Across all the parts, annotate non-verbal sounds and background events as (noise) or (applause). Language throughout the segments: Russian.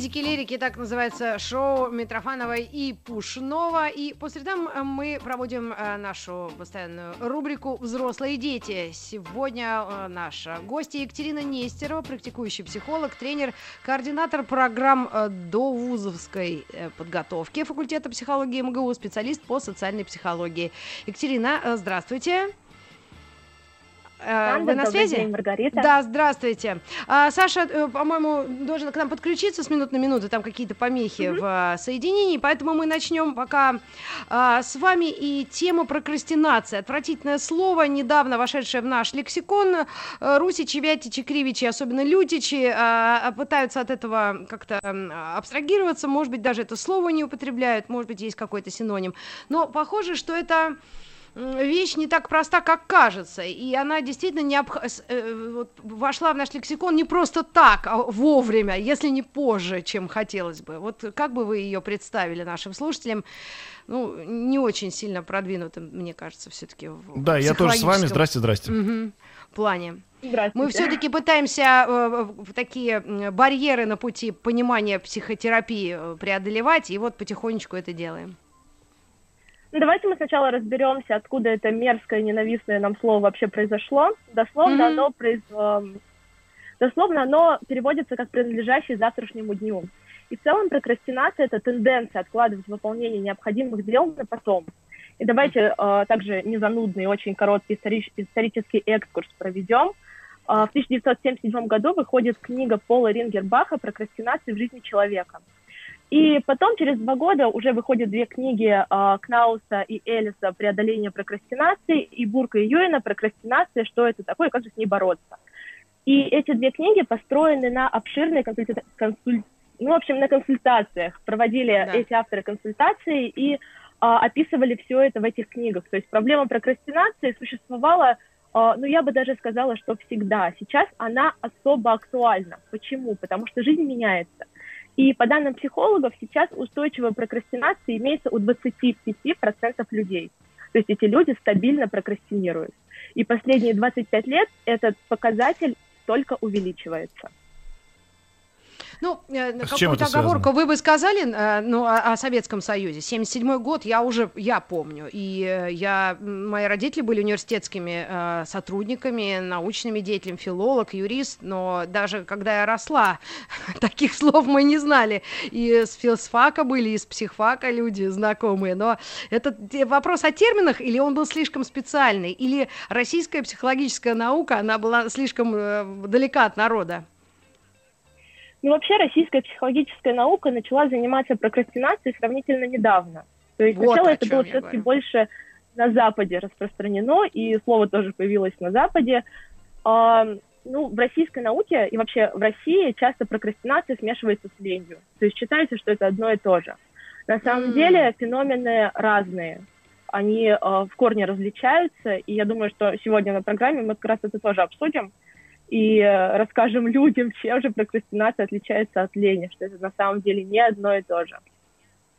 Физики лирики, так называется шоу Митрофановой и Пушнова. И по средам э, мы проводим э, нашу постоянную рубрику «Взрослые дети». Сегодня э, наша гостья Екатерина Нестерова, практикующий психолог, тренер, координатор программ до вузовской подготовки факультета психологии МГУ, специалист по социальной психологии. Екатерина, здравствуйте. Сандра, Вы на связи? День, Маргарита. Да, здравствуйте. А, Саша, э, по-моему, должен к нам подключиться с минут на минуту, там какие-то помехи mm-hmm. в а, соединении, поэтому мы начнем пока а, с вами и тема прокрастинации. Отвратительное слово, недавно вошедшее в наш лексикон. А, русичи, вятичи, кривичи, особенно лютичи, а, пытаются от этого как-то абстрагироваться, может быть, даже это слово не употребляют, может быть, есть какой-то синоним. Но похоже, что это вещь не так проста, как кажется, и она действительно не обх... э, вот, вошла в наш лексикон не просто так, а вовремя, если не позже, чем хотелось бы. Вот как бы вы ее представили нашим слушателям? Ну, не очень сильно продвинутым, мне кажется, все-таки. Да, я тоже с вами. Здрасте, здрасте. Угу. Плане. Мы все-таки пытаемся э, такие барьеры на пути понимания психотерапии э, преодолевать, и вот потихонечку это делаем. Ну, давайте мы сначала разберемся, откуда это мерзкое, ненавистное нам слово вообще произошло. Дословно, mm-hmm. оно, произ... Эм, дословно оно переводится как принадлежащий завтрашнему дню. И в целом прокрастинация – это тенденция откладывать выполнение необходимых дел на потом. И давайте э, также незанудный, очень короткий историч... исторический экскурс проведем. Э, в 1977 году выходит книга Пола Рингербаха «Прокрастинация в жизни человека». И потом, через два года, уже выходят две книги э, Кнауса и Элиса «Преодоление прокрастинации» и Бурка и Юэна «Прокрастинация. Что это такое и как же с ней бороться». И эти две книги построены на обширной консульта... консуль... ну, в общем, на консультациях. Проводили да. эти авторы консультации и э, описывали все это в этих книгах. То есть проблема прокрастинации существовала, э, ну, я бы даже сказала, что всегда. Сейчас она особо актуальна. Почему? Потому что жизнь меняется. И по данным психологов, сейчас устойчивая прокрастинация имеется у 25% людей. То есть эти люди стабильно прокрастинируют. И последние 25 лет этот показатель только увеличивается. Ну, э, а какую-то оговорку вы бы сказали э, ну, о, о Советском Союзе. 77 год я уже, я помню. И э, я, мои родители были университетскими сотрудниками, научными деятелями, филолог, юрист, но даже когда я росла, (laughs) таких слов мы не знали. И с филосфака были, и с психфака люди знакомые. Но это вопрос о терминах, или он был слишком специальный, или российская психологическая наука, она была слишком далека от народа? Ну, вообще, российская психологическая наука начала заниматься прокрастинацией сравнительно недавно. То есть вот сначала это было все-таки больше на Западе распространено, и слово тоже появилось на Западе. А, ну, в российской науке и вообще в России часто прокрастинация смешивается с ленью. То есть считается, что это одно и то же. На самом mm. деле феномены разные. Они э, в корне различаются, и я думаю, что сегодня на программе мы как раз это тоже обсудим и э, расскажем людям, чем же прокрастинация отличается от лени, что это на самом деле не одно и то же.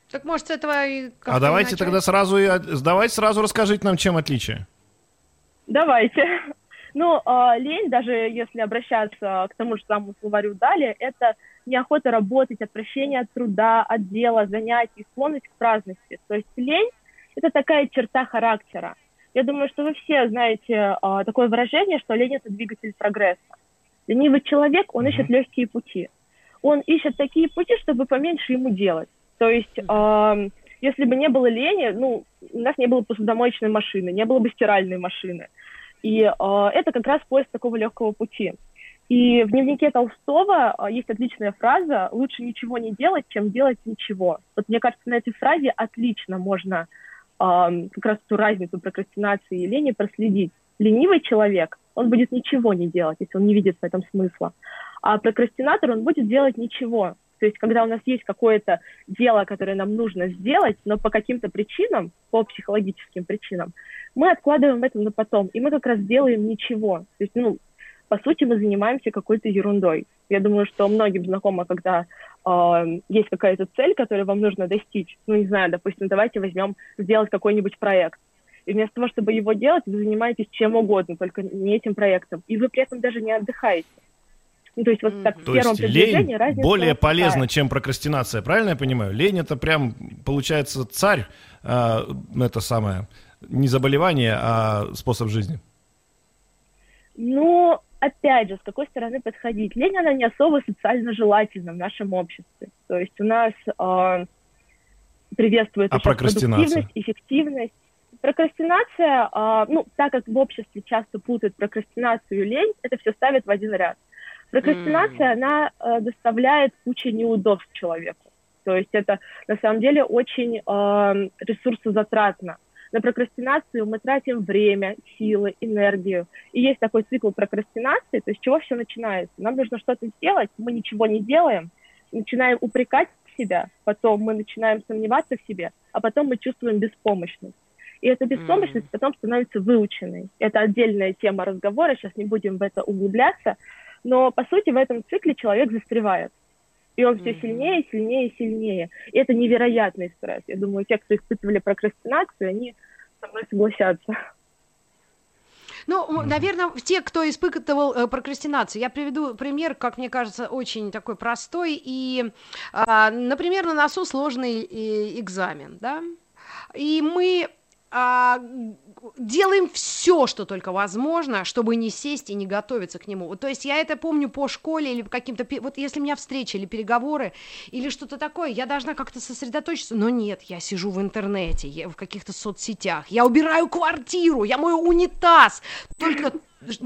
Так может с этого и... А давайте начать? тогда сразу, и, давайте сразу расскажите нам, чем отличие. Давайте. (laughs) Ну, э, лень, даже если обращаться к тому же самому словарю далее, это неохота работать, отвращение от труда, от дела, занятий, склонность к праздности. То есть лень – это такая черта характера. Я думаю, что вы все знаете а, такое выражение, что лень – это двигатель прогресса. Ленивый человек, он ищет легкие пути. Он ищет такие пути, чтобы поменьше ему делать. То есть, э, если бы не было лени, ну, у нас не было посудомоечной машины, не было бы стиральной машины. И э, это как раз поиск такого легкого пути. И в дневнике Толстого э, есть отличная фраза «лучше ничего не делать, чем делать ничего». Вот мне кажется, на этой фразе отлично можно как раз ту разницу прокрастинации и лени проследить. Ленивый человек, он будет ничего не делать, если он не видит в этом смысла. А прокрастинатор, он будет делать ничего. То есть, когда у нас есть какое-то дело, которое нам нужно сделать, но по каким-то причинам, по психологическим причинам, мы откладываем это на потом, и мы как раз делаем ничего. То есть, ну, по сути, мы занимаемся какой-то ерундой. Я думаю, что многим знакомо, когда э, есть какая-то цель, которую вам нужно достичь. Ну, не знаю, допустим, давайте возьмем сделать какой-нибудь проект. И вместо того, чтобы его делать, вы занимаетесь чем угодно, только не этим проектом. И вы при этом даже не отдыхаете. Ну, то есть вот так в то первом есть лень разница более полезна, чем прокрастинация, правильно я понимаю? Лень это прям, получается, царь, э, это самое, не заболевание, а способ жизни. Ну, опять же, с какой стороны подходить? Лень, она не особо социально желательна в нашем обществе. То есть у нас э, приветствуется а продуктивность, эффективность. Прокрастинация, э, ну, так как в обществе часто путают прокрастинацию и лень, это все ставят в один ряд. Прокрастинация, mm. она э, доставляет кучу неудобств человеку. То есть это на самом деле очень э, ресурсозатратно. На прокрастинацию мы тратим время, силы, энергию. И есть такой цикл прокрастинации, то есть с чего все начинается. Нам нужно что-то сделать, мы ничего не делаем, начинаем упрекать себя, потом мы начинаем сомневаться в себе, а потом мы чувствуем беспомощность. И эта беспомощность mm. потом становится выученной. Это отдельная тема разговора, сейчас не будем в это углубляться. Но, по сути, в этом цикле человек застревает. И он все сильнее, сильнее, сильнее. И это невероятный стресс. Я думаю, те, кто испытывали прокрастинацию, они со мной согласятся. Ну, наверное, те, кто испытывал э, прокрастинацию, я приведу пример, как мне кажется, очень такой простой. И, э, например, на носу сложный э, экзамен, да, и мы делаем все, что только возможно, чтобы не сесть и не готовиться к нему. То есть я это помню по школе или каким-то... Вот если у меня встреча или переговоры или что-то такое, я должна как-то сосредоточиться. Но нет, я сижу в интернете, я в каких-то соцсетях, я убираю квартиру, я мою унитаз. Только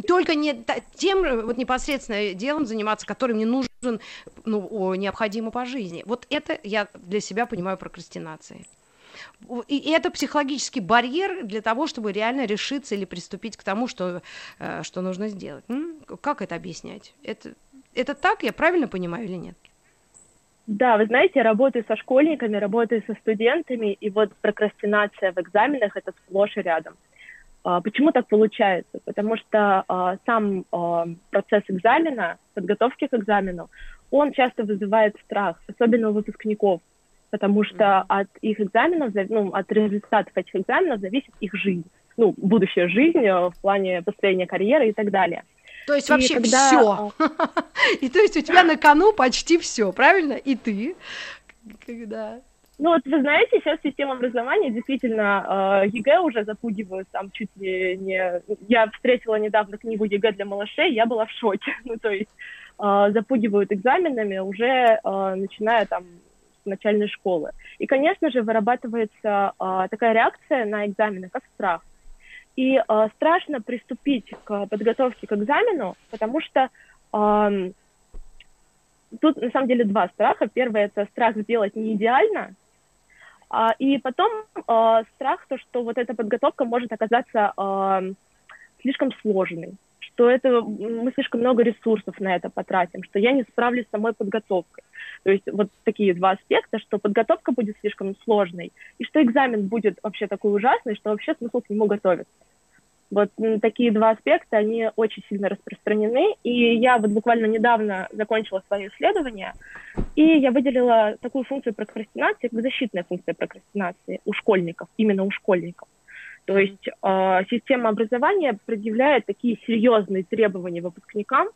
только не тем вот непосредственно делом заниматься, который мне нужен, ну, необходимо по жизни. Вот это я для себя понимаю прокрастинацией. И это психологический барьер для того, чтобы реально решиться или приступить к тому, что, э, что нужно сделать. Как это объяснять? Это, это так, я правильно понимаю или нет? Да, вы знаете, я работаю со школьниками, работаю со студентами, и вот прокрастинация в экзаменах – это сплошь и рядом. А, почему так получается? Потому что а, сам а, процесс экзамена, подготовки к экзамену, он часто вызывает страх, особенно у выпускников – потому что от их экзаменов, ну, от результатов этих экзаменов зависит их жизнь, ну, будущая жизнь э, в плане построения карьеры и так далее. То есть и вообще когда... все. (laughs) И то есть у тебя на кону почти все, правильно? И ты, когда... Ну вот вы знаете, сейчас система образования действительно э, ЕГЭ уже запугивают там чуть ли не... Я встретила недавно книгу ЕГЭ для малышей, я была в шоке. (laughs) Ну то есть э, запугивают экзаменами уже э, начиная там начальной школы. И, конечно же, вырабатывается э, такая реакция на экзамены, как страх. И э, страшно приступить к подготовке к экзамену, потому что э, тут на самом деле два страха. Первый это страх сделать не идеально, э, и потом э, страх то, что вот эта подготовка может оказаться э, слишком сложной что это мы слишком много ресурсов на это потратим, что я не справлюсь с самой подготовкой. То есть вот такие два аспекта, что подготовка будет слишком сложной, и что экзамен будет вообще такой ужасный, что вообще смысл к нему готовиться. Вот такие два аспекта, они очень сильно распространены. И я вот буквально недавно закончила свое исследование, и я выделила такую функцию прокрастинации, как защитная функция прокрастинации у школьников, именно у школьников. То есть э, система образования предъявляет такие серьезные требования выпускникам,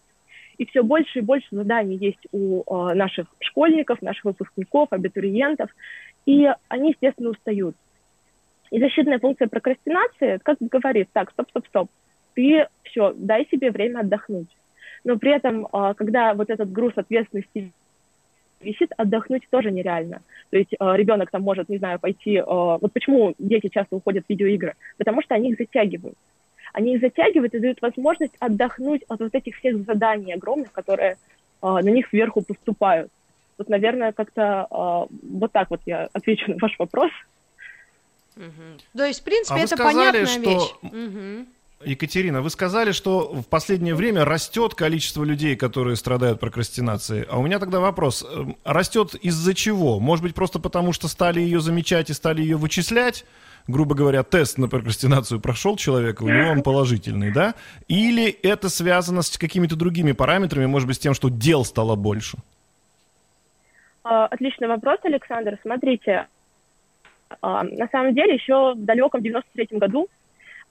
и все больше и больше заданий есть у э, наших школьников, наших выпускников, абитуриентов, и они, естественно, устают. И защитная функция прокрастинации как говорит, так, стоп, стоп, стоп, ты все, дай себе время отдохнуть. Но при этом, э, когда вот этот груз ответственности висит, отдохнуть тоже нереально. То есть э, ребенок там может, не знаю, пойти... Э, вот почему дети часто уходят в видеоигры? Потому что они их затягивают. Они их затягивают и дают возможность отдохнуть от вот этих всех заданий огромных, которые э, на них сверху поступают. Вот, наверное, как-то э, вот так вот я отвечу на ваш вопрос. Угу. То есть, в принципе, а это сказали, понятная что... вещь. Угу. Екатерина, вы сказали, что в последнее время растет количество людей, которые страдают прокрастинацией. А у меня тогда вопрос. Эм, растет из-за чего? Может быть, просто потому, что стали ее замечать и стали ее вычислять? грубо говоря, тест на прокрастинацию прошел человек, у него он положительный, да? Или это связано с какими-то другими параметрами, может быть, с тем, что дел стало больше? А, отличный вопрос, Александр. Смотрите, а, на самом деле еще в далеком 93 году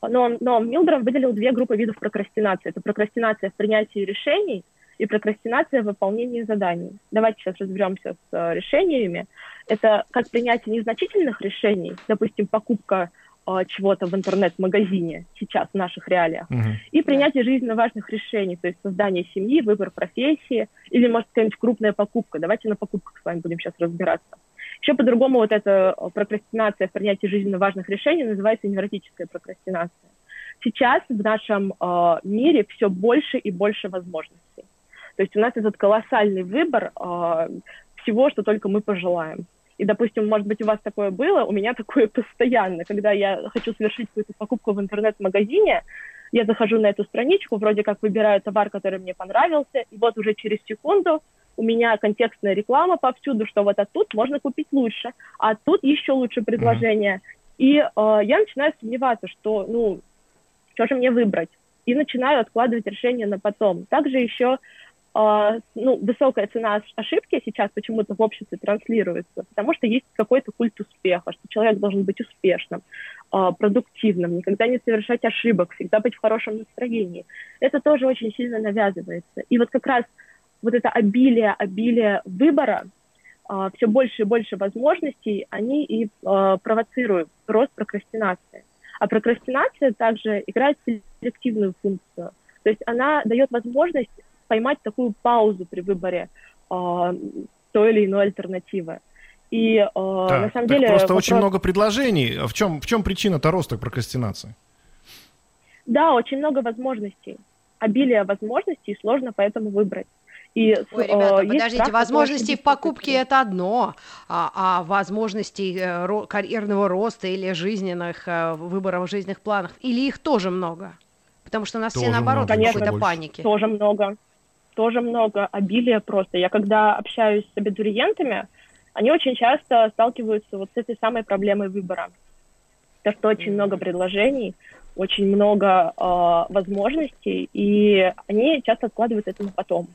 но, но Милдром выделил две группы видов прокрастинации. Это прокрастинация в принятии решений и прокрастинация в выполнении заданий. Давайте сейчас разберемся с э, решениями. Это как принятие незначительных решений, допустим, покупка э, чего-то в интернет-магазине сейчас в наших реалиях, uh-huh. и принятие жизненно важных решений, то есть создание семьи, выбор профессии или, может, какая-нибудь крупная покупка. Давайте на покупках с вами будем сейчас разбираться. Еще по-другому вот эта э, прокрастинация в принятии жизненно важных решений называется невротическая прокрастинация. Сейчас в нашем э, мире все больше и больше возможностей. То есть у нас этот колоссальный выбор э, всего, что только мы пожелаем. И, допустим, может быть, у вас такое было, у меня (laughs) такое постоянно. Когда я хочу совершить какую-то покупку в интернет-магазине, я захожу на эту страничку, вроде как выбираю товар, который мне понравился, и вот уже через секунду у меня контекстная реклама повсюду, что вот а тут можно купить лучше, а тут еще лучше предложение. Mm-hmm. И э, я начинаю сомневаться, что, ну, что же мне выбрать? И начинаю откладывать решение на потом. Также еще э, ну, высокая цена ошибки сейчас почему-то в обществе транслируется, потому что есть какой-то культ успеха, что человек должен быть успешным, э, продуктивным, никогда не совершать ошибок, всегда быть в хорошем настроении. Это тоже очень сильно навязывается. И вот как раз вот это обилие, обилие выбора, э, все больше и больше возможностей, они и э, провоцируют рост прокрастинации. А прокрастинация также играет селективную функцию. То есть она дает возможность поймать такую паузу при выборе э, той или иной альтернативы. И э, да, на самом деле... Просто вопрос... очень много предложений. В чем, в чем причина-то роста прокрастинации? Да, очень много возможностей. Обилие возможностей, сложно поэтому выбрать. И, Ой, ребята, э, подождите, возможности в покупке это одно, а, а возможности э, ро, карьерного роста или жизненных э, выборов жизненных планов, или их тоже много? Потому что у нас тоже все наоборот в какой-то панике. Тоже много. Тоже много. Обилие просто. Я когда общаюсь с абитуриентами, они очень часто сталкиваются вот с этой самой проблемой выбора. То, что очень много предложений, очень много э, возможностей, и они часто откладывают это на потом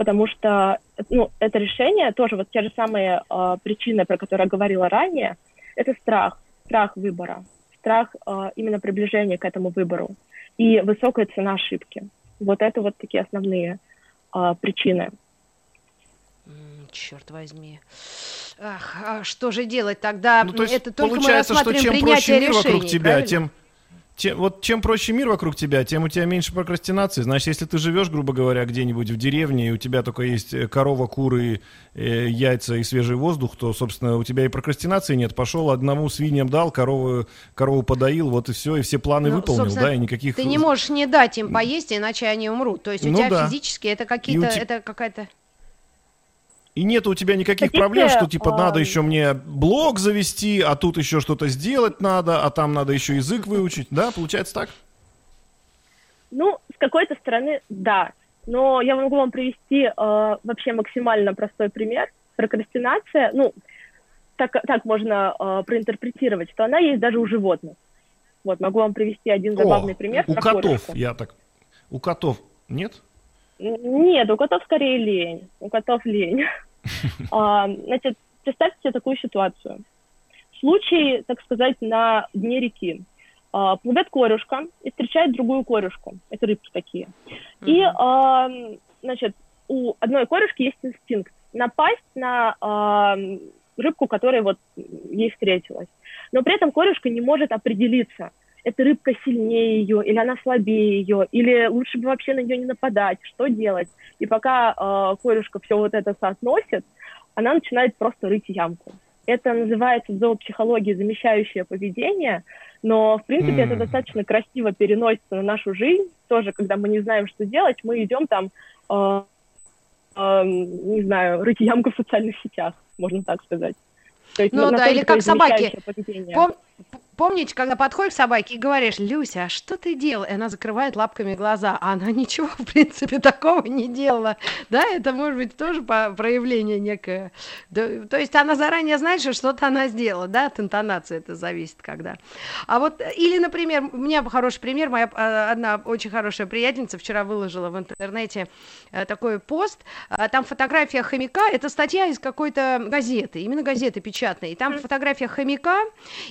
потому что ну, это решение тоже вот те же самые э, причины, про которые я говорила ранее, это страх, страх выбора, страх э, именно приближения к этому выбору и высокая цена ошибки. Вот это вот такие основные э, причины. Черт возьми. Ах, а что же делать тогда? Ну, то есть это только получается, мы рассматриваем что чем проще мир решений, вокруг тебя, правильно? тем тем, вот чем проще мир вокруг тебя, тем у тебя меньше прокрастинации. Значит, если ты живешь, грубо говоря, где-нибудь в деревне, и у тебя только есть э, корова, куры, э, яйца и свежий воздух, то, собственно, у тебя и прокрастинации нет. Пошел одному свиньям дал, корову, корову подоил, вот и все, и все планы ну, выполнил, да, и никаких... Ты не можешь не дать им поесть, иначе они умрут. То есть у ну, тебя да. физически это какие-то, те... это какая-то... И нет у тебя никаких Хотите, проблем, что типа а... надо еще мне блог завести, а тут еще что-то сделать надо, а там надо еще язык выучить, да? Получается так? Ну, с какой-то стороны, да. Но я могу вам привести э, вообще максимально простой пример. Прокрастинация, ну, так, так можно э, проинтерпретировать, что она есть даже у животных. Вот, могу вам привести один забавный О, пример. У котов, кошечку. я так. У котов нет? Нет, у котов скорее лень. У котов лень. (laughs) а, значит, представьте себе такую ситуацию. Случай, так сказать, на дне реки. А, плывет корюшка и встречает другую корюшку. Это рыбки такие. И, а, значит, у одной корюшки есть инстинкт напасть на а, рыбку, которая вот ей встретилась. Но при этом корюшка не может определиться, эта рыбка сильнее ее, или она слабее ее, или лучше бы вообще на нее не нападать, что делать. И пока э, корюшка все вот это соотносит, она начинает просто рыть ямку. Это называется в зоопсихологии замещающее поведение, но, в принципе, mm. это достаточно красиво переносится на нашу жизнь. Тоже, когда мы не знаем, что делать, мы идем там, э, э, не знаю, рыть ямку в социальных сетях, можно так сказать. То есть, ну да, или как собаки. Пом- помните, когда подходишь к собаке и говоришь, Люся, а что ты делал? И она закрывает лапками глаза, а она (laughs) ничего, в принципе, такого не делала. Да, это может быть тоже проявление некое. То есть она заранее знает, что что-то она сделала, да, от интонации это зависит когда. А вот, или, например, у меня хороший пример, моя а, одна очень хорошая приятельница вчера выложила в интернете э, такой пост, там фотография хомяка, это статья из какой-то газеты, именно газеты печатной, и там фотография хомяка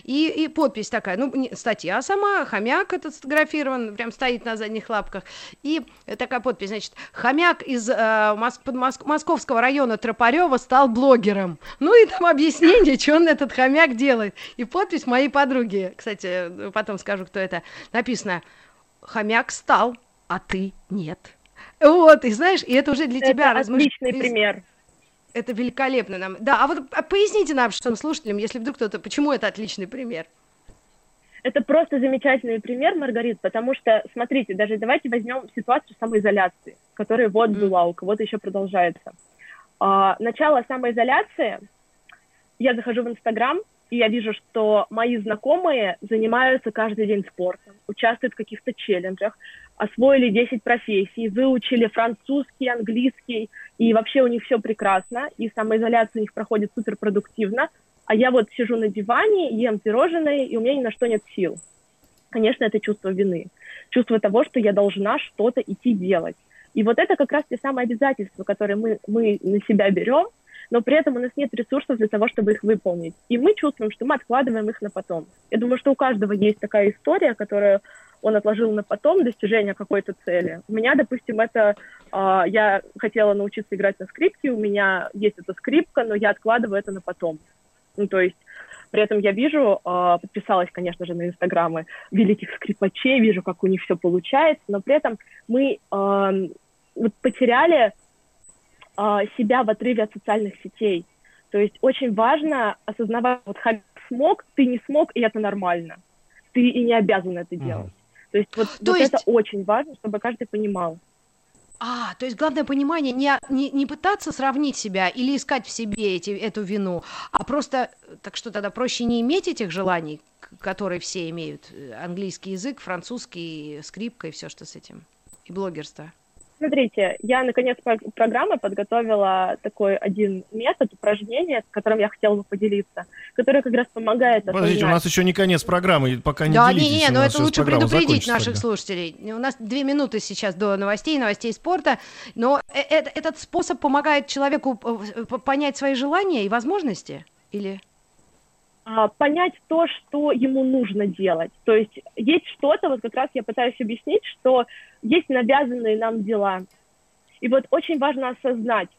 и, и подпись такая, ну, не, статья сама, хомяк этот сфотографирован, прям стоит на задних лапках, и такая подпись, значит, хомяк из э, Моск, Моск, московского района Тропарева стал блогером. Ну и там объяснение, что он этот хомяк делает. И подпись моей подруги, кстати, потом скажу, кто это, написано, хомяк стал, а ты нет. Вот, и знаешь, и это уже для это тебя... отличный размыш... пример. Это великолепно нам. Да, а вот а поясните нам, что слушателям, если вдруг кто-то, почему это отличный пример? Это просто замечательный пример, Маргарит, потому что, смотрите, даже давайте возьмем ситуацию самоизоляции, которая вот была, у кого-то еще продолжается. А, начало самоизоляции, я захожу в Инстаграм, и я вижу, что мои знакомые занимаются каждый день спортом, участвуют в каких-то челленджах, освоили 10 профессий, выучили французский, английский, и вообще у них все прекрасно, и самоизоляция у них проходит суперпродуктивно, а я вот сижу на диване, ем пирожные, и у меня ни на что нет сил. Конечно, это чувство вины, чувство того, что я должна что-то идти делать. И вот это как раз те самые обязательства, которые мы, мы на себя берем, но при этом у нас нет ресурсов для того, чтобы их выполнить. И мы чувствуем, что мы откладываем их на потом. Я думаю, что у каждого есть такая история, которую он отложил на потом достижение какой-то цели. У меня, допустим, это э, я хотела научиться играть на скрипке, у меня есть эта скрипка, но я откладываю это на потом. Ну, то есть при этом я вижу, э, подписалась, конечно же, на инстаграмы великих скрипачей, вижу, как у них все получается, но при этом мы э, вот потеряли э, себя в отрыве от социальных сетей. То есть очень важно осознавать, вот смог, ты не смог, и это нормально. Ты и не обязан это mm-hmm. делать. То есть вот, То вот есть... это очень важно, чтобы каждый понимал. А, то есть главное понимание не, не, не пытаться сравнить себя или искать в себе эти, эту вину, а просто, так что тогда проще не иметь этих желаний, которые все имеют, английский язык, французский, скрипка и все, что с этим, и блогерство. Смотрите, я наконец программы подготовила такой один метод упражнения, которым я хотела бы поделиться, который как раз помогает. Подождите, у нас еще не конец программы, пока не да, делитесь. не, не, но это лучше предупредить наших тогда. слушателей. У нас две минуты сейчас до новостей, новостей спорта, но э, э, этот способ помогает человеку э, понять свои желания и возможности, или? А, понять то, что ему нужно делать. То есть есть что-то, вот как раз я пытаюсь объяснить, что есть навязанные нам дела. И вот очень важно осознать,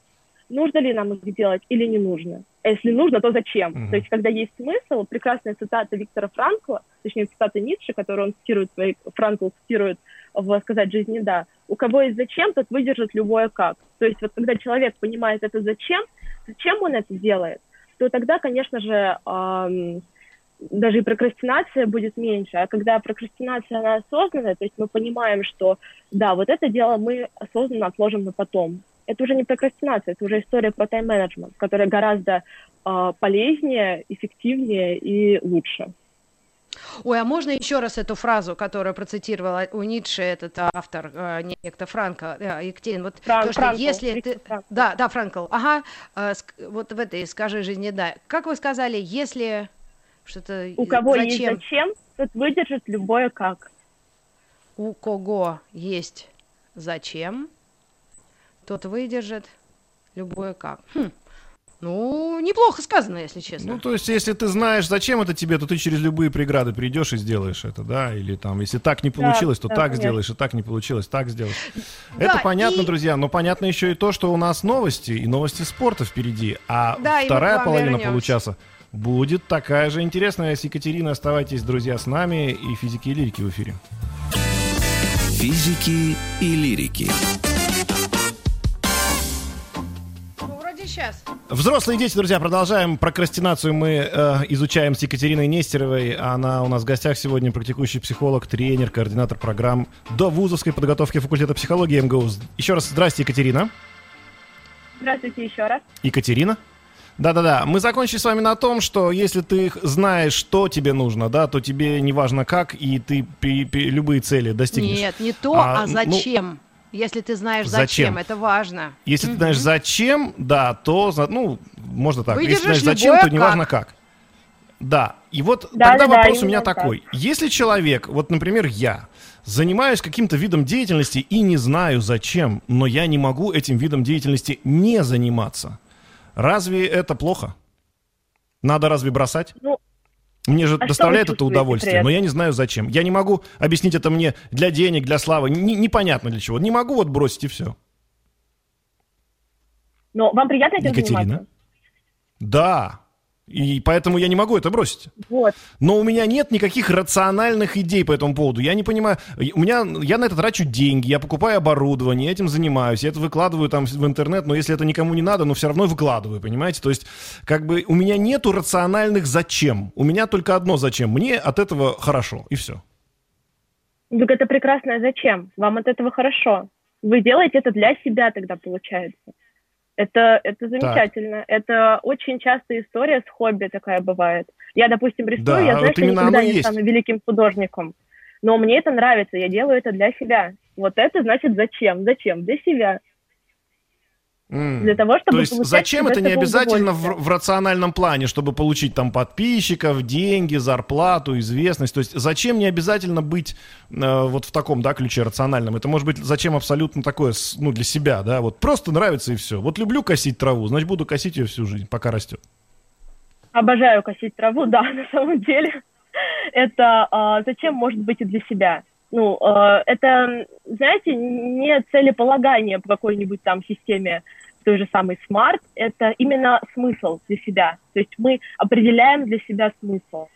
нужно ли нам их делать или не нужно. А если нужно, то зачем? Mm-hmm. То есть, когда есть смысл, прекрасная цитата Виктора Франкла, точнее, цитата Ницше, которую он цитирует, Франкл цитирует в «Сказать жизни да», у кого есть зачем, тот выдержит любое как. То есть, вот когда человек понимает это зачем, зачем он это делает, то тогда, конечно же, эм, даже и прокрастинация будет меньше. А когда прокрастинация, она осознанная, то есть мы понимаем, что да, вот это дело мы осознанно отложим на потом. Это уже не прокрастинация, это уже история про тайм-менеджмент, которая гораздо э, полезнее, эффективнее и лучше. Ой, а можно еще раз эту фразу, которую процитировала у Ницше этот автор, э, некто Франко, э, Екатерин, вот Фран, то, что Франкл, если ты... Франкл. Да, да, Франкл, ага, э, вот в этой «Скажи жизни да». Как вы сказали, если что-то... У кого зачем? есть зачем, тот выдержит любое как. У кого есть зачем, тот выдержит любое как. Хм. Ну, неплохо сказано, если честно. Ну, то есть, если ты знаешь, зачем это тебе, то ты через любые преграды придешь и сделаешь это, да? Или там, если так не получилось, да, то да, так конечно. сделаешь, и так не получилось, так сделаешь. Да, это понятно, и... друзья, но понятно еще и то, что у нас новости, и новости спорта впереди, а да, вторая половина вернемся. получаса будет такая же интересная. С Екатериной оставайтесь, друзья, с нами, и физики и лирики в эфире. Физики и лирики. Сейчас. Взрослые дети, друзья, продолжаем. Прокрастинацию мы э, изучаем с Екатериной Нестеровой. Она у нас в гостях сегодня практикующий психолог, тренер, координатор программ до вузовской подготовки факультета психологии МГУ. Еще раз здрасте, Екатерина. Здравствуйте еще раз. Екатерина. Да-да-да, мы закончили с вами на том, что если ты знаешь, что тебе нужно, да, то тебе не важно как, и ты при, при, любые цели достигнешь. Нет, не то, а, а ну, зачем. Ну, если ты знаешь зачем, зачем, это важно. Если угу. ты знаешь зачем, да, то, ну, можно так. Выдержишь Если знаешь зачем, то не важно как. Да, и вот да, тогда да, вопрос да, у меня такой. Так. Если человек, вот, например, я, занимаюсь каким-то видом деятельности и не знаю зачем, но я не могу этим видом деятельности не заниматься, разве это плохо? Надо разве бросать? Ну, мне же а доставляет это удовольствие, но я не знаю зачем. Я не могу объяснить это мне для денег, для славы, не, непонятно для чего. Не могу вот бросить и все. Но вам приятно этим Екатерина? заниматься? Да. И поэтому я не могу это бросить. Вот. Но у меня нет никаких рациональных идей по этому поводу. Я не понимаю. У меня, я на это трачу деньги, я покупаю оборудование, этим занимаюсь, я это выкладываю там в интернет, но если это никому не надо, но все равно выкладываю, понимаете? То есть, как бы у меня нету рациональных зачем. У меня только одно зачем. Мне от этого хорошо, и все. Так это прекрасное зачем. Вам от этого хорошо. Вы делаете это для себя тогда, получается. Это, это замечательно. Так. Это очень частая история с хобби такая бывает. Я, допустим, рисую, да, я знаю, вот что никогда не есть. стану великим художником. Но мне это нравится, я делаю это для себя. Вот это значит зачем? Зачем? Для себя. Mm. Для того, чтобы То есть зачем это не обязательно в, в рациональном плане, чтобы получить там подписчиков, деньги, зарплату, известность. То есть зачем не обязательно быть э, вот в таком, да, ключе рациональном? Это может быть зачем абсолютно такое, ну, для себя, да, вот просто нравится и все. Вот люблю косить траву, значит, буду косить ее всю жизнь, пока растет. Обожаю косить траву, (laughs) да, на самом деле. Это э, зачем может быть и для себя? Ну, э, это, знаете, не целеполагание по какой-нибудь там системе той же самой смарт, это именно смысл для себя. То есть мы определяем для себя смысл.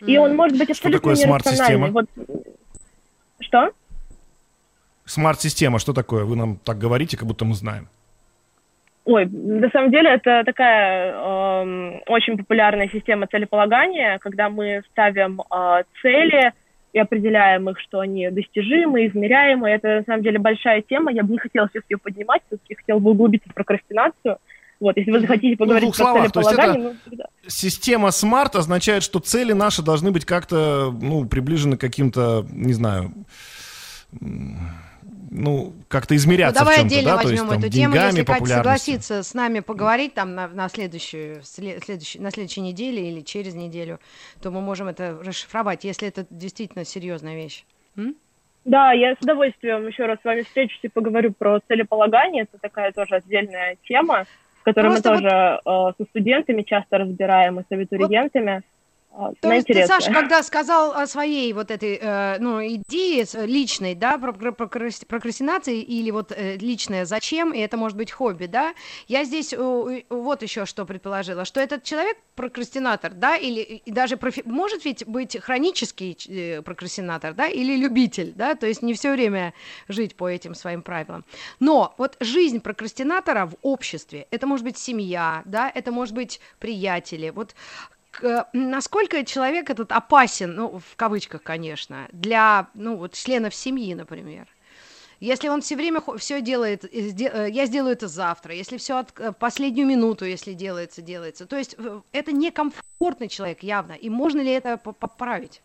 И он может быть абсолютно что такое смарт-система? Вот... Что? Смарт-система, что такое? Вы нам так говорите, как будто мы знаем. Ой, на самом деле это такая э, очень популярная система целеполагания, когда мы ставим э, цели, и определяем их, что они достижимы, измеряемы. Это, на самом деле, большая тема. Я бы не хотела сейчас ее поднимать, все-таки хотела бы углубиться в прокрастинацию. Вот, если вы захотите ну, поговорить ну, про словах, целеполагание... То есть это ну, Система SMART означает, что цели наши должны быть как-то ну, приближены к каким-то, не знаю, ну, как-то измеряться ну, давай в чем-то, да, то есть там, эту тему, если Катя согласится с нами поговорить там на, на, следующую, следующую, на следующей неделе или через неделю, то мы можем это расшифровать, если это действительно серьезная вещь. М? Да, я с удовольствием еще раз с вами встречусь и поговорю про целеполагание. Это такая тоже отдельная тема, которую Просто мы тоже вот... э, со студентами часто разбираем и с абитуриентами. Вот а, То есть ты, Саша, когда сказал о своей вот этой э, ну, идее личной, да, про, про, про прокрастинации или вот э, личное зачем, и это может быть хобби, да, я здесь э, вот еще что предположила, что этот человек прокрастинатор, да, или и даже профи- может ведь быть хронический э, прокрастинатор, да, или любитель, да, то есть не все время жить по этим своим правилам. Но вот жизнь прокрастинатора в обществе, это может быть семья, да, это может быть приятели, вот насколько человек этот опасен, ну, в кавычках, конечно, для, ну, вот членов семьи, например? Если он все время все делает, э, я сделаю это завтра, если все от э, последнюю минуту, если делается, делается. То есть э, это некомфортный человек явно. И можно ли это поправить?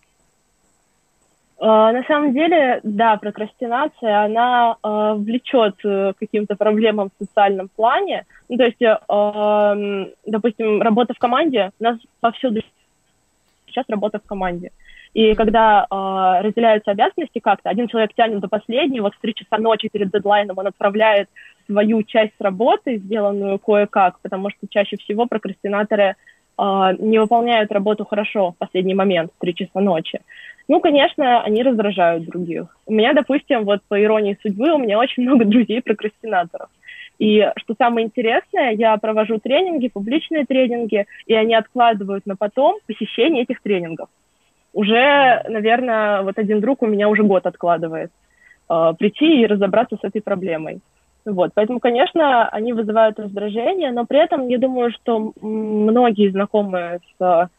А, на самом деле, да, прокрастинация, она э, влечет к каким-то проблемам в социальном плане. Ну, то есть, э, допустим, работа в команде, у нас повсюду сейчас работа в команде. И когда э, разделяются обязанности как-то, один человек тянет до последнего, вот в три часа ночи перед дедлайном он отправляет свою часть работы, сделанную кое-как, потому что чаще всего прокрастинаторы э, не выполняют работу хорошо в последний момент, в три часа ночи. Ну, конечно, они раздражают других. У меня, допустим, вот по иронии судьбы, у меня очень много друзей-прокрастинаторов. И что самое интересное, я провожу тренинги, публичные тренинги, и они откладывают на потом посещение этих тренингов. Уже, наверное, вот один друг у меня уже год откладывает э, прийти и разобраться с этой проблемой. Вот, поэтому, конечно, они вызывают раздражение, но при этом я думаю, что многие знакомые с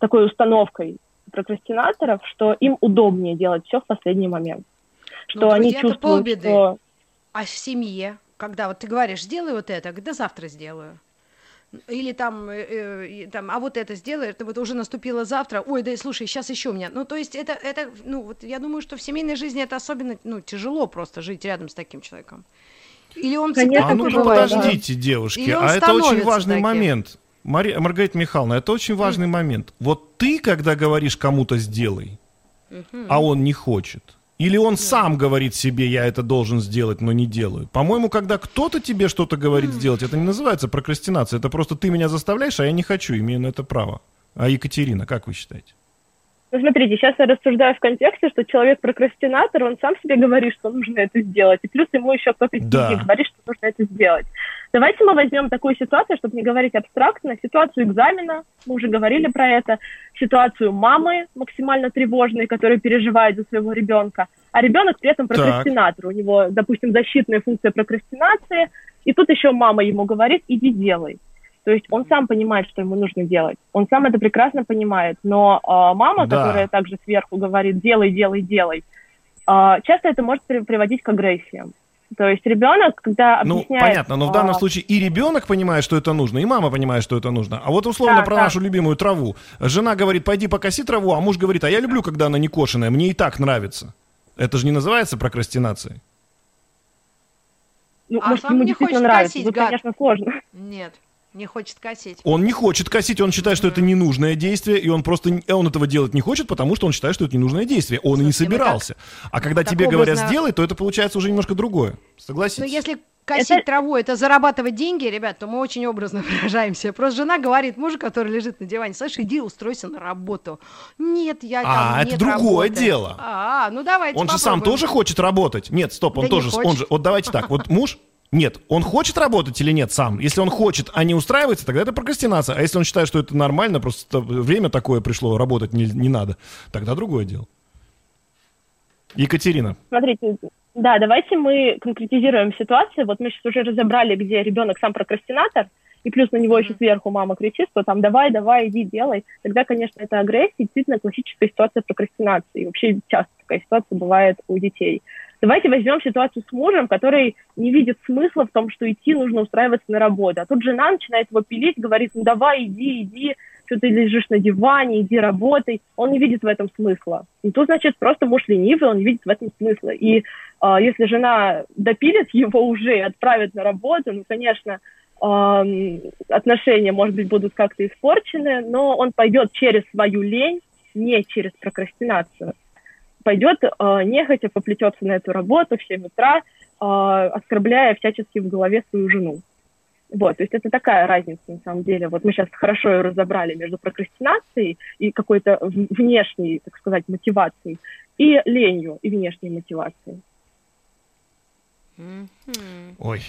такой установкой прокрастинаторов, что им удобнее делать все в последний момент. Что ну, они чувствуют, полбеды. что... А в семье, когда вот ты говоришь, сделай вот это, когда завтра сделаю? или там, э, э, там, а вот это сделай, это вот уже наступило завтра, ой, да слушай, сейчас еще у меня. Ну, то есть это, это, ну, вот я думаю, что в семейной жизни это особенно, ну, тяжело просто жить рядом с таким человеком. Или он Конечно, а ну бывает, подождите, да. девушки, а это очень важный таким. момент. Мария, Маргарита Михайловна, это очень важный mm. момент. Вот ты, когда говоришь кому-то сделай, mm-hmm. а он не хочет, или он yeah. сам говорит себе, я это должен сделать, но не делаю. По-моему, когда кто-то тебе что-то говорит mm. сделать, это не называется прокрастинация. Это просто ты меня заставляешь, а я не хочу, имею на это право. А Екатерина, как вы считаете? Ну, смотрите, сейчас я рассуждаю в контексте, что человек прокрастинатор, он сам себе говорит, что нужно это сделать, и плюс ему еще кто-то да. говорит, что нужно это сделать. Давайте мы возьмем такую ситуацию, чтобы не говорить абстрактно, ситуацию экзамена, мы уже говорили про это, ситуацию мамы максимально тревожной, которая переживает за своего ребенка, а ребенок при этом прокрастинатор, так. у него, допустим, защитная функция прокрастинации, и тут еще мама ему говорит, иди делай. То есть он сам понимает, что ему нужно делать. Он сам это прекрасно понимает. Но э, мама, да. которая также сверху говорит «делай, делай, делай», э, часто это может при- приводить к агрессиям. То есть ребенок, когда ну, объясняет... Ну, понятно, но в данном а... случае и ребенок понимает, что это нужно, и мама понимает, что это нужно. А вот условно да, про да. нашу любимую траву. Жена говорит, пойди покоси траву, а муж говорит, а я люблю, когда она не кошеная, мне и так нравится. Это же не называется прокрастинацией. Ну, а может, ему действительно нравится. Косить, Тут, конечно, сложно. Нет. Не хочет косить. Он не хочет косить, он считает, что это ненужное действие, и он просто он этого делать не хочет, потому что он считает, что это ненужное действие. Он Слушайте, и не собирался. Так, а когда тебе образно... говорят сделай, то это получается уже немножко другое. Согласитесь? Ну, если косить это... траву, это зарабатывать деньги, ребят, то мы очень образно (laughs) выражаемся. Просто жена говорит мужу, который лежит на диване, слышь, иди устройся на работу. Нет, я там А, это другое работы. дело. А, ну давайте Он попробуем. же сам тоже хочет работать. Нет, стоп, он да тоже, он же, вот давайте так, вот муж нет, он хочет работать или нет сам? Если он хочет, а не устраивается, тогда это прокрастинация. А если он считает, что это нормально, просто время такое пришло, работать не, не надо, тогда другое дело. Екатерина. Смотрите, да, давайте мы конкретизируем ситуацию. Вот мы сейчас уже разобрали, где ребенок сам прокрастинатор, и плюс на него еще сверху мама кричит, что там давай, давай, иди, делай. Тогда, конечно, это агрессия, действительно классическая ситуация прокрастинации. И вообще часто такая ситуация бывает у детей. Давайте возьмем ситуацию с мужем, который не видит смысла в том, что идти нужно устраиваться на работу. А тут жена начинает его пилить, говорит, ну давай, иди, иди, что ты лежишь на диване, иди работай. Он не видит в этом смысла. И тут, значит, просто муж ленивый, он не видит в этом смысла. И э, если жена допилит его уже и отправит на работу, ну, конечно, э, отношения, может быть, будут как-то испорчены, но он пойдет через свою лень, не через прокрастинацию пойдет э, нехотя, поплетется на эту работу в 7 утра, э, оскорбляя всячески в голове свою жену. Вот, то есть это такая разница, на самом деле. Вот мы сейчас хорошо ее разобрали между прокрастинацией и какой-то внешней, так сказать, мотивацией, и ленью и внешней мотивацией. Ой,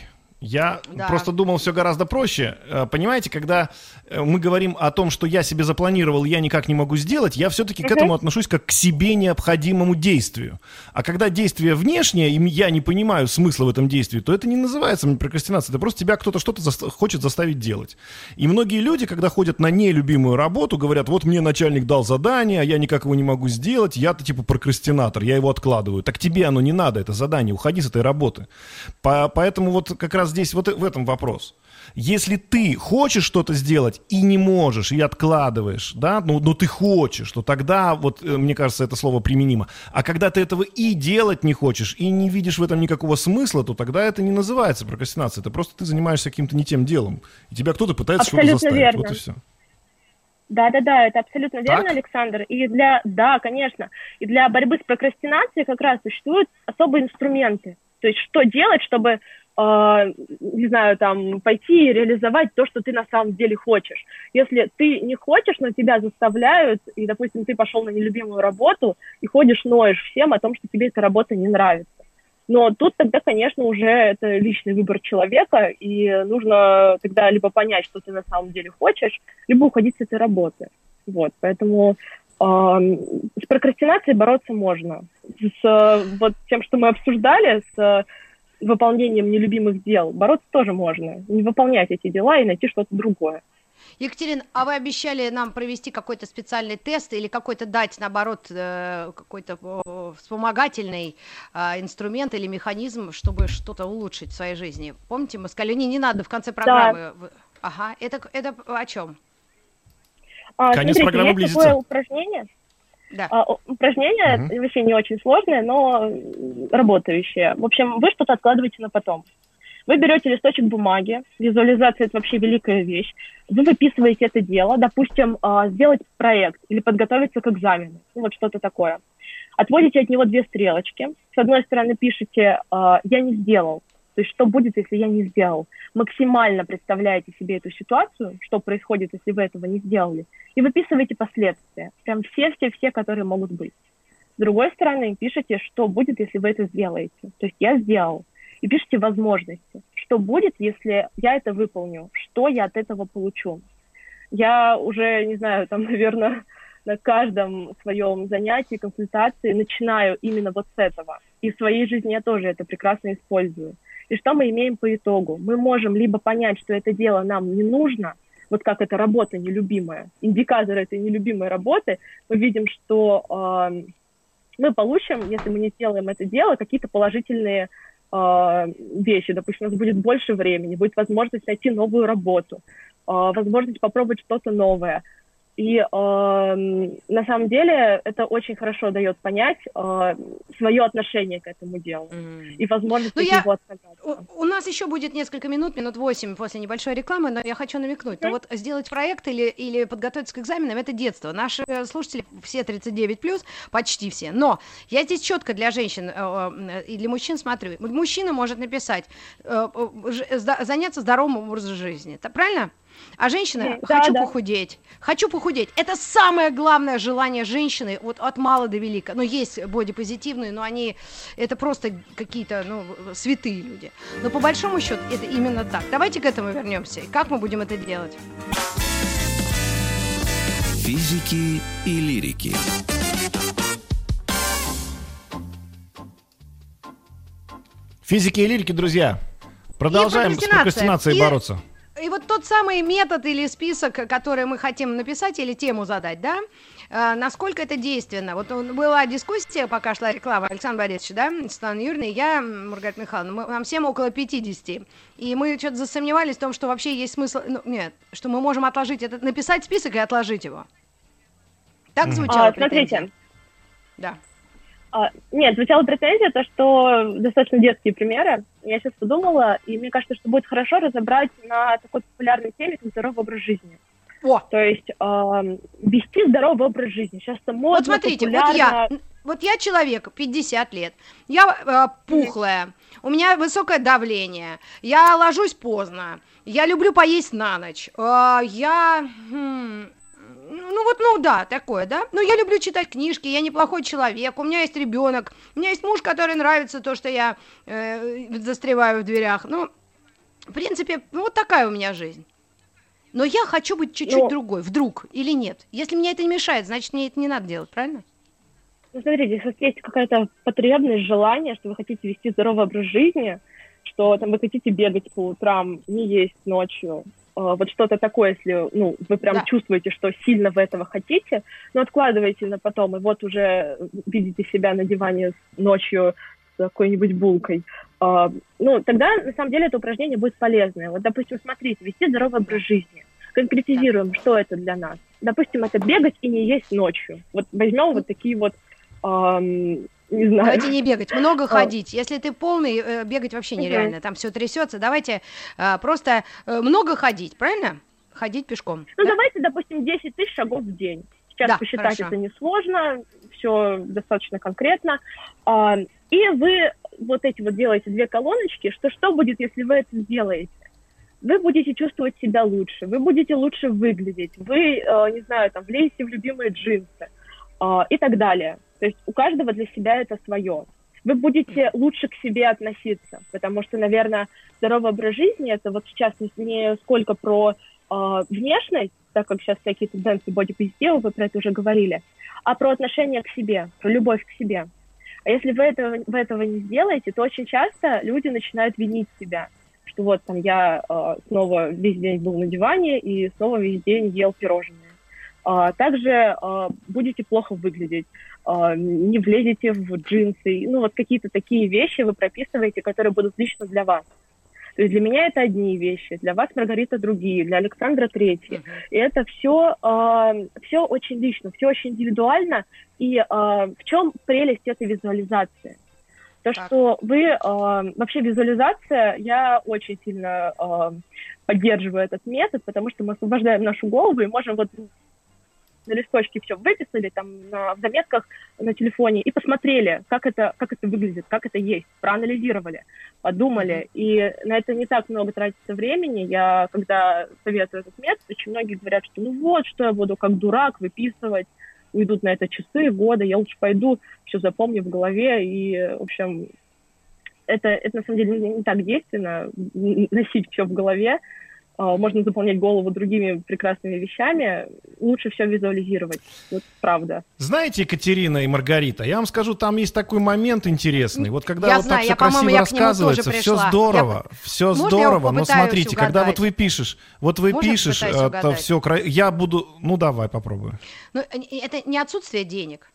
я да. просто думал все гораздо проще. Э, понимаете, когда э, мы говорим о том, что я себе запланировал, я никак не могу сделать, я все-таки к этому отношусь как к себе необходимому действию. А когда действие внешнее, и я не понимаю смысла в этом действии, то это не называется прокрастинация. Это просто тебя кто-то что-то за- хочет заставить делать. И многие люди, когда ходят на нелюбимую работу, говорят, вот мне начальник дал задание, а я никак его не могу сделать, я-то типа прокрастинатор, я его откладываю. Так тебе оно не надо, это задание, уходи с этой работы. По- поэтому вот как раз здесь вот в этом вопрос. Если ты хочешь что-то сделать и не можешь, и откладываешь, да, ну, но ты хочешь, то тогда, вот, э, мне кажется, это слово применимо. А когда ты этого и делать не хочешь, и не видишь в этом никакого смысла, то тогда это не называется прокрастинацией. Это просто ты занимаешься каким-то не тем делом. И тебя кто-то пытается что-то заставить. Верно. Вот и все. Да, да, да, это абсолютно верно, так? Александр. И для, да, конечно, и для борьбы с прокрастинацией как раз существуют особые инструменты. То есть что делать, чтобы не знаю, там, пойти и реализовать то, что ты на самом деле хочешь. Если ты не хочешь, но тебя заставляют, и, допустим, ты пошел на нелюбимую работу и ходишь, ноешь всем о том, что тебе эта работа не нравится. Но тут тогда, конечно, уже это личный выбор человека, и нужно тогда либо понять, что ты на самом деле хочешь, либо уходить с этой работы. Вот, поэтому э, с прокрастинацией бороться можно. С вот тем, что мы обсуждали, с выполнением нелюбимых дел бороться тоже можно. Не выполнять эти дела и найти что-то другое. Екатерина, а вы обещали нам провести какой-то специальный тест или какой-то дать, наоборот, э, какой-то вспомогательный а, инструмент или механизм, чтобы что-то улучшить в своей жизни? Помните, мы сказали, не, не надо в конце программы. Да. Ага, это, это о чем? А, Конец смотрите, программы есть близится. такое упражнение. Да. А, упражнение угу. вообще не очень сложное, но работающее. В общем, вы что-то откладываете на потом. Вы берете листочек бумаги, визуализация это вообще великая вещь. Вы выписываете это дело, допустим, а, сделать проект или подготовиться к экзамену, ну вот что-то такое. Отводите от него две стрелочки. С одной стороны пишете а, «я не сделал», то есть что будет, если я не сделал. Максимально представляете себе эту ситуацию, что происходит, если вы этого не сделали, и выписываете последствия. Прям все-все-все, которые могут быть. С другой стороны, пишите, что будет, если вы это сделаете. То есть я сделал и пишите возможности. Что будет, если я это выполню? Что я от этого получу? Я уже, не знаю, там, (laughs) наверное, на каждом своем занятии, консультации начинаю именно вот с этого. И в своей жизни я тоже это прекрасно использую. И что мы имеем по итогу? Мы можем либо понять, что это дело нам не нужно, вот как эта работа нелюбимая, индикатор этой нелюбимой работы, мы видим, что э, мы получим, если мы не сделаем это дело, какие-то положительные э, вещи. Допустим, у нас будет больше времени, будет возможность найти новую работу, э, возможность попробовать что-то новое. И э, на самом деле это очень хорошо дает понять э, свое отношение к этому делу mm. и возможность ну, я... его отказаться. У, у нас еще будет несколько минут, минут восемь после небольшой рекламы, но я хочу намекнуть. Mm. Ну, вот сделать проект или, или подготовиться к экзаменам – это детство. Наши слушатели все 39+, плюс, почти все. Но я здесь четко для женщин э, э, и для мужчин смотрю. Мужчина может написать, э, э, заняться здоровым образом жизни. Это правильно? А женщина, да, хочу да. похудеть, хочу похудеть. Это самое главное желание женщины, вот от мала до велика. Но есть бодипозитивные, но они, это просто какие-то, ну, святые люди. Но по большому счету это именно так. Давайте к этому вернемся. Как мы будем это делать? Физики и лирики. Физики и лирики, друзья. Продолжаем с прокрастинацией и... бороться. И вот тот самый метод или список, который мы хотим написать или тему задать, да, э, насколько это действенно. Вот была дискуссия, пока шла реклама Александра Борисовича, да, Светлана Юрьевна я, Маргарита Михайловна, мы, нам всем около 50. И мы что-то засомневались в том, что вообще есть смысл, ну, нет, что мы можем отложить этот, написать список и отложить его. Так звучало а, Смотрите. Да. А, нет, звучала претензия, то, что достаточно детские примеры. Я сейчас подумала, и мне кажется, что будет хорошо разобрать на такой популярной теме, как здоровый образ жизни. О. То есть э, вести здоровый образ жизни. Сейчас это модно, Вот смотрите, популярно. вот я, вот я человек, 50 лет, я э, пухлая, у меня высокое давление, я ложусь поздно, я люблю поесть на ночь, э, я... Хм, ну вот, ну да, такое, да. Ну я люблю читать книжки, я неплохой человек, у меня есть ребенок, у меня есть муж, который нравится то, что я э, застреваю в дверях. Ну, в принципе, ну, вот такая у меня жизнь. Но я хочу быть чуть-чуть Но... Ну. другой, вдруг или нет. Если мне это не мешает, значит мне это не надо делать, правильно? Ну, смотрите, если есть какая-то потребность, желание, что вы хотите вести здоровый образ жизни, что там вы хотите бегать по утрам, не есть ночью, вот что-то такое, если ну, вы прям да. чувствуете, что сильно вы этого хотите, но откладываете на потом, и вот уже видите себя на диване ночью с какой-нибудь булкой. Uh, ну, тогда, на самом деле, это упражнение будет полезное. Вот, допустим, смотрите, вести здоровый образ жизни. Конкретизируем, что это для нас. Допустим, это бегать и не есть ночью. Вот возьмем вот такие вот не знаю. Давайте не бегать, много ходить. Если ты полный, э, бегать вообще нереально, там все трясется. Давайте э, просто э, много ходить, правильно? Ходить пешком. Ну, да? давайте, допустим, 10 тысяч шагов в день. Сейчас да, посчитать хорошо. это несложно, все достаточно конкретно. А, и вы вот эти вот делаете две колоночки, что что будет, если вы это сделаете? Вы будете чувствовать себя лучше, вы будете лучше выглядеть, вы, не знаю, там, влезете в любимые джинсы и так далее. То есть у каждого для себя это свое. Вы будете лучше к себе относиться, потому что, наверное, здоровый образ жизни это вот сейчас не сколько про э, внешность, так как сейчас всякие тенденции бодипозитива, вы про это уже говорили, а про отношение к себе, про любовь к себе. А если вы этого, вы этого не сделаете, то очень часто люди начинают винить себя, что вот там я э, снова весь день был на диване и снова весь день ел пирожные. А, также а, будете плохо выглядеть, а, не влезете в джинсы. Ну, вот какие-то такие вещи вы прописываете, которые будут лично для вас. То есть для меня это одни вещи, для вас, Маргарита, другие, для Александра третьи. Uh-huh. И это все, э, все очень лично, все очень индивидуально. И э, в чем прелесть этой визуализации? То, так. что вы э, вообще визуализация, я очень сильно э, поддерживаю этот метод, потому что мы освобождаем нашу голову и можем вот на листочке все выписали, там, на, в заметках на телефоне, и посмотрели, как это, как это выглядит, как это есть, проанализировали, подумали. И на это не так много тратится времени. Я, когда советую этот метод, очень многие говорят, что ну вот, что я буду как дурак выписывать, уйдут на это часы, годы, я лучше пойду, все запомню в голове, и, в общем, это, это на самом деле не, так действенно, носить все в голове, можно заполнять голову другими прекрасными вещами, лучше все визуализировать. Вот правда. Знаете, Екатерина и Маргарита, я вам скажу, там есть такой момент интересный. Вот когда я вот знаю, так все красиво рассказывается, все здорово, я... все Можно здорово, но смотрите, угадать? когда вот вы пишешь, вот вы Можно пишешь, это все, я буду, ну давай попробую. Ну, это не отсутствие денег.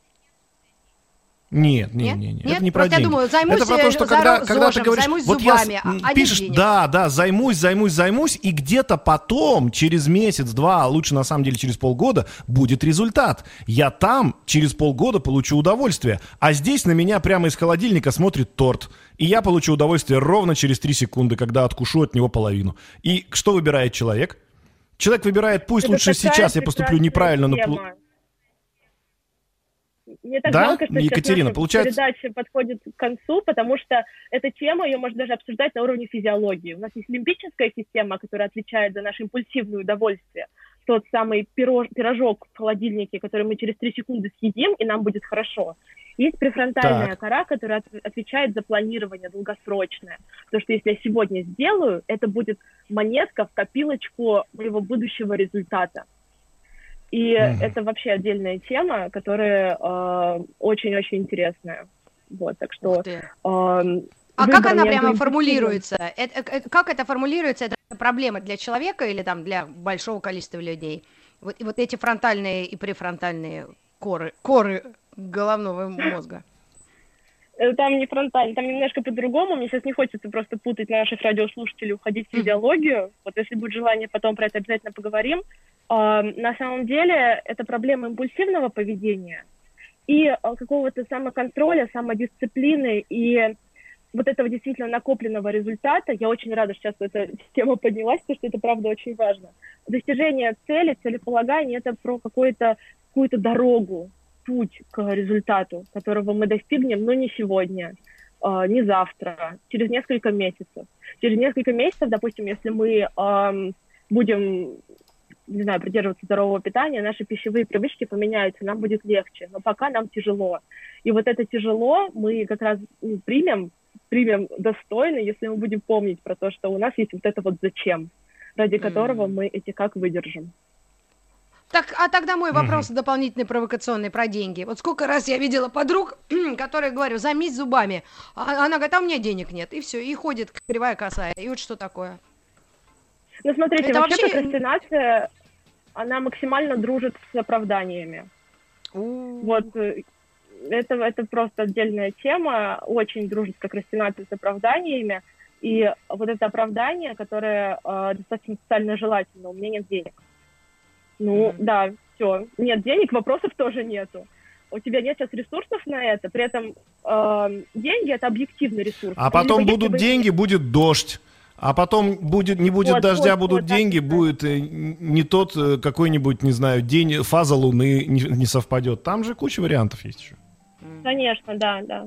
Нет, нет, нет, нет, это не про деньги. Я думаю, займусь это про то, что когда, зожем, когда ты говоришь, вот зубами, я а пишешь, да, да, займусь, займусь, займусь, и где-то потом, через месяц, два, а лучше на самом деле через полгода, будет результат. Я там через полгода получу удовольствие, а здесь на меня прямо из холодильника смотрит торт. И я получу удовольствие ровно через три секунды, когда откушу от него половину. И что выбирает человек? Человек выбирает, пусть это лучше сейчас я поступлю неправильно, но... Мне так да? жалко, что Екатерина, сейчас получается... передача подходит к концу, потому что эта тема, ее можно даже обсуждать на уровне физиологии. У нас есть лимбическая система, которая отвечает за наше импульсивное удовольствие. Тот самый пирож, пирожок в холодильнике, который мы через три секунды съедим, и нам будет хорошо. Есть префронтальная так. кора, которая отвечает за планирование долгосрочное. Потому что если я сегодня сделаю, это будет монетка в копилочку моего будущего результата. И mm-hmm. это вообще отдельная тема, которая э, очень-очень интересная. Вот, так что... Э, а как она прямо формулируется? Это, это, как это формулируется? Это проблема для человека или там для большого количества людей? Вот, вот эти фронтальные и префронтальные коры, коры головного мозга. Э, там не фронтально, там немножко по-другому. Мне сейчас не хочется просто путать наших радиослушателей, уходить в идеологию. Вот если будет желание, потом про это обязательно поговорим. На самом деле это проблема импульсивного поведения и а, какого-то самоконтроля, самодисциплины и вот этого действительно накопленного результата. Я очень рада, что сейчас эта (laughs) тема поднялась, потому что это правда очень важно. Достижение цели, целеполагание — это про какую-то какую-то дорогу, путь к результату, которого мы достигнем, но не сегодня, а, не завтра, через несколько месяцев. Через несколько месяцев, допустим, если мы будем не знаю, придерживаться здорового питания, наши пищевые привычки поменяются, нам будет легче, но пока нам тяжело. И вот это тяжело мы как раз ну, примем, примем достойно, если мы будем помнить про то, что у нас есть вот это вот зачем, ради которого мы эти как выдержим. Так, а тогда мой вопрос mm дополнительный, провокационный про деньги. Вот сколько раз я видела подруг, (clears throat) которые говорю, займись зубами. А она говорит, а у меня денег нет. И все, и ходит кривая косая. И вот что такое? Ну, смотрите, это вообще, вообще прокрастинация, она максимально дружит с оправданиями. У-у-у. Вот э, это, это просто отдельная тема, очень дружит с прокрастинацией с оправданиями. И вот это оправдание, которое э, достаточно социально желательно, у меня нет денег. Ну, mm-hmm. да, все, нет денег, вопросов тоже нету. У тебя нет сейчас ресурсов на это, при этом э, деньги это объективный ресурс. А потом будут деньги, будет дождь. А потом будет, не будет вот, дождя, вот, будут вот, деньги, так, будет э, не тот э, какой-нибудь, не знаю, день, фаза Луны не, не совпадет. Там же куча вариантов есть еще. Конечно, да, да.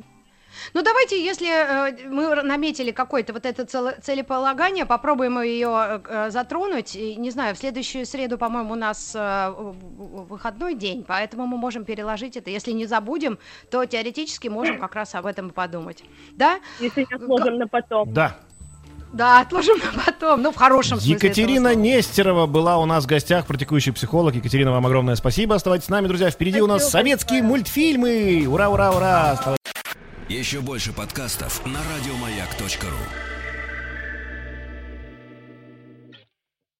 Ну давайте, если э, мы наметили какое-то вот это целеполагание, попробуем ее э, затронуть. И, не знаю, в следующую среду, по-моему, у нас э, выходной день, поэтому мы можем переложить это. Если не забудем, то теоретически можем (coughs) как раз об этом подумать. Да? Если не отложим на потом. Да. Да, отложим на потом, ну в хорошем смысле. Екатерина Нестерова была у нас в гостях, практикующий психолог. Екатерина, вам огромное спасибо. Оставайтесь с нами, друзья. Впереди спасибо, у нас советские большое. мультфильмы. Ура, ура, ура. Еще больше подкастов на радиомаяк.ру